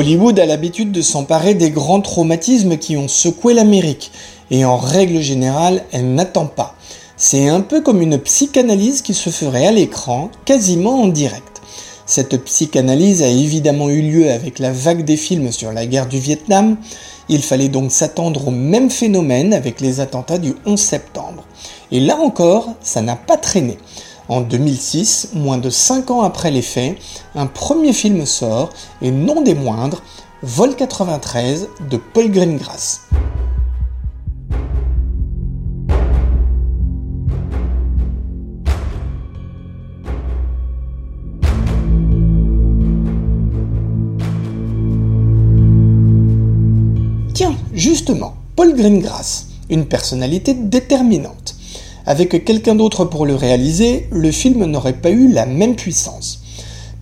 Hollywood a l'habitude de s'emparer des grands traumatismes qui ont secoué l'Amérique, et en règle générale, elle n'attend pas. C'est un peu comme une psychanalyse qui se ferait à l'écran, quasiment en direct. Cette psychanalyse a évidemment eu lieu avec la vague des films sur la guerre du Vietnam, il fallait donc s'attendre au même phénomène avec les attentats du 11 septembre. Et là encore, ça n'a pas traîné. En 2006, moins de 5 ans après les faits, un premier film sort, et non des moindres, Vol 93 de Paul Greengrass. Tiens, justement, Paul Greengrass, une personnalité déterminante. Avec quelqu'un d'autre pour le réaliser, le film n'aurait pas eu la même puissance.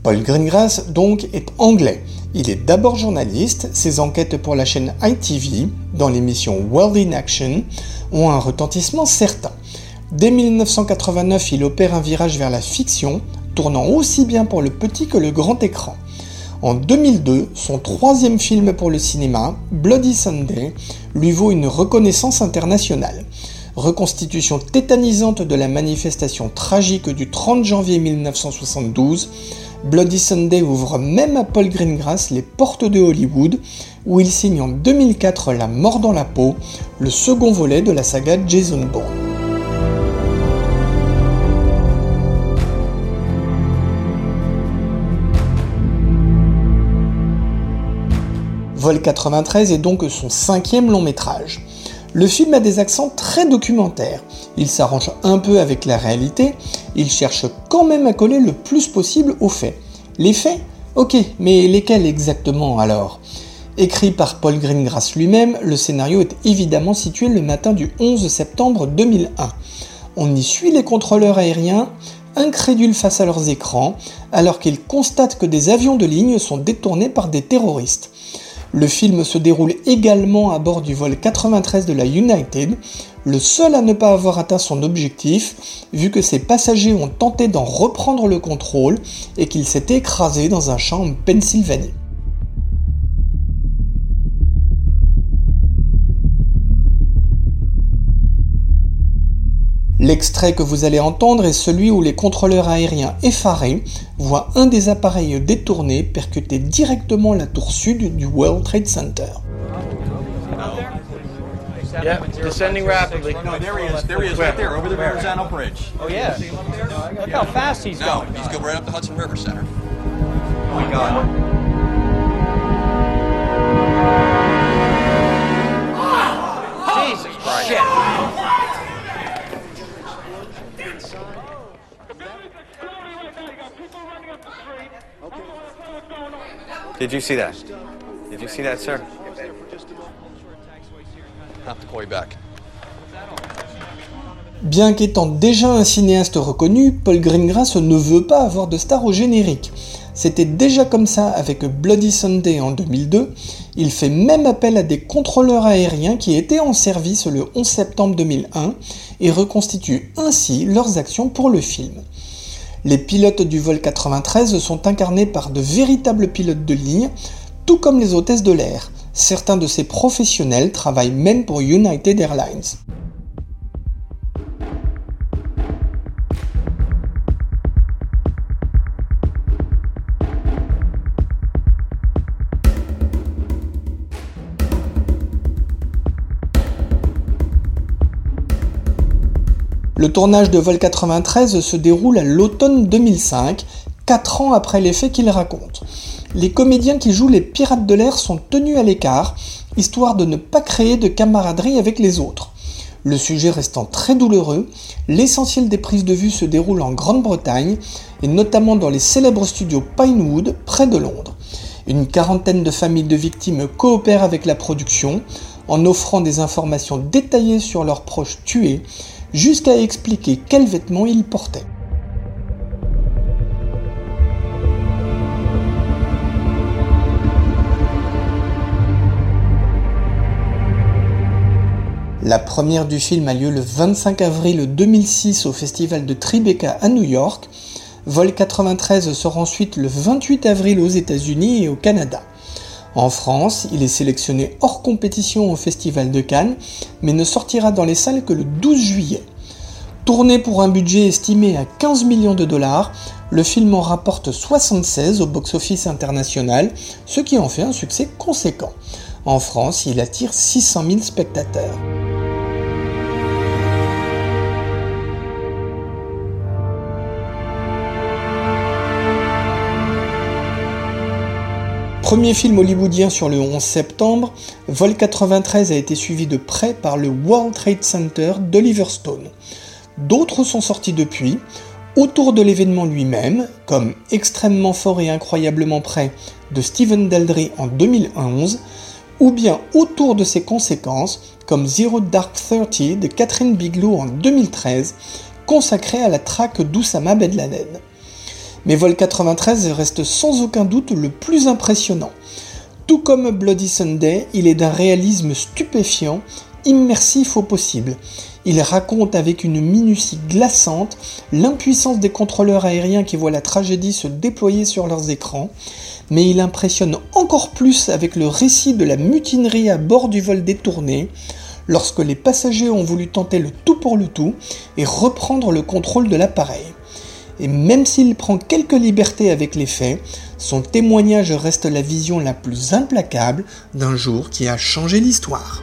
Paul Greengrass, donc, est anglais. Il est d'abord journaliste, ses enquêtes pour la chaîne ITV, dans l'émission World in Action, ont un retentissement certain. Dès 1989, il opère un virage vers la fiction, tournant aussi bien pour le petit que le grand écran. En 2002, son troisième film pour le cinéma, Bloody Sunday, lui vaut une reconnaissance internationale reconstitution tétanisante de la manifestation tragique du 30 janvier 1972, Bloody Sunday ouvre même à Paul Greengrass les portes de Hollywood, où il signe en 2004 La mort dans la peau, le second volet de la saga Jason Bourne. Vol 93 est donc son cinquième long métrage. Le film a des accents très documentaires. Il s'arrange un peu avec la réalité, il cherche quand même à coller le plus possible aux faits. Les faits Ok, mais lesquels exactement alors? Écrit par Paul Greengrass lui-même, le scénario est évidemment situé le matin du 11 septembre 2001. On y suit les contrôleurs aériens, incrédules face à leurs écrans, alors qu'ils constatent que des avions de ligne sont détournés par des terroristes. Le film se déroule également à bord du vol 93 de la United, le seul à ne pas avoir atteint son objectif, vu que ses passagers ont tenté d'en reprendre le contrôle et qu'il s'est écrasé dans un champ en Pennsylvanie. L'extrait que vous allez entendre est celui où les contrôleurs aériens effarés voient un des appareils détournés percuter directement la tour sud du World Trade Center. Yeah, Did you see that? Did you see that, sir? I'll have to call you back. Bien qu'étant déjà un cinéaste reconnu, Paul Greengrass ne veut pas avoir de star au générique. C'était déjà comme ça avec Bloody Sunday en 2002. Il fait même appel à des contrôleurs aériens qui étaient en service le 11 septembre 2001 et reconstitue ainsi leurs actions pour le film. Les pilotes du vol 93 sont incarnés par de véritables pilotes de ligne, tout comme les hôtesses de l'air. Certains de ces professionnels travaillent même pour United Airlines. Le tournage de Vol 93 se déroule à l'automne 2005, 4 ans après les faits qu'il raconte. Les comédiens qui jouent les pirates de l'air sont tenus à l'écart, histoire de ne pas créer de camaraderie avec les autres. Le sujet restant très douloureux, l'essentiel des prises de vue se déroule en Grande-Bretagne et notamment dans les célèbres studios Pinewood près de Londres. Une quarantaine de familles de victimes coopèrent avec la production en offrant des informations détaillées sur leurs proches tués jusqu'à expliquer quels vêtements ils portaient. La première du film a lieu le 25 avril 2006 au festival de Tribeca à New York. Vol 93 sort ensuite le 28 avril aux États-Unis et au Canada. En France, il est sélectionné hors compétition au Festival de Cannes, mais ne sortira dans les salles que le 12 juillet. Tourné pour un budget estimé à 15 millions de dollars, le film en rapporte 76 au box-office international, ce qui en fait un succès conséquent. En France, il attire 600 000 spectateurs. Premier film hollywoodien sur le 11 septembre, Vol 93 a été suivi de près par le World Trade Center d'Oliver Stone. D'autres sont sortis depuis, autour de l'événement lui-même, comme Extrêmement fort et incroyablement près de Steven Daldry en 2011, ou bien autour de ses conséquences, comme Zero Dark Thirty de Catherine Bigelow en 2013, consacré à la traque d'Oussama Ben. Mais Vol 93 reste sans aucun doute le plus impressionnant. Tout comme Bloody Sunday, il est d'un réalisme stupéfiant, immersif au possible. Il raconte avec une minutie glaçante l'impuissance des contrôleurs aériens qui voient la tragédie se déployer sur leurs écrans, mais il impressionne encore plus avec le récit de la mutinerie à bord du vol détourné, lorsque les passagers ont voulu tenter le tout pour le tout et reprendre le contrôle de l'appareil et même s'il prend quelques libertés avec les faits, son témoignage reste la vision la plus implacable d'un jour qui a changé l'histoire.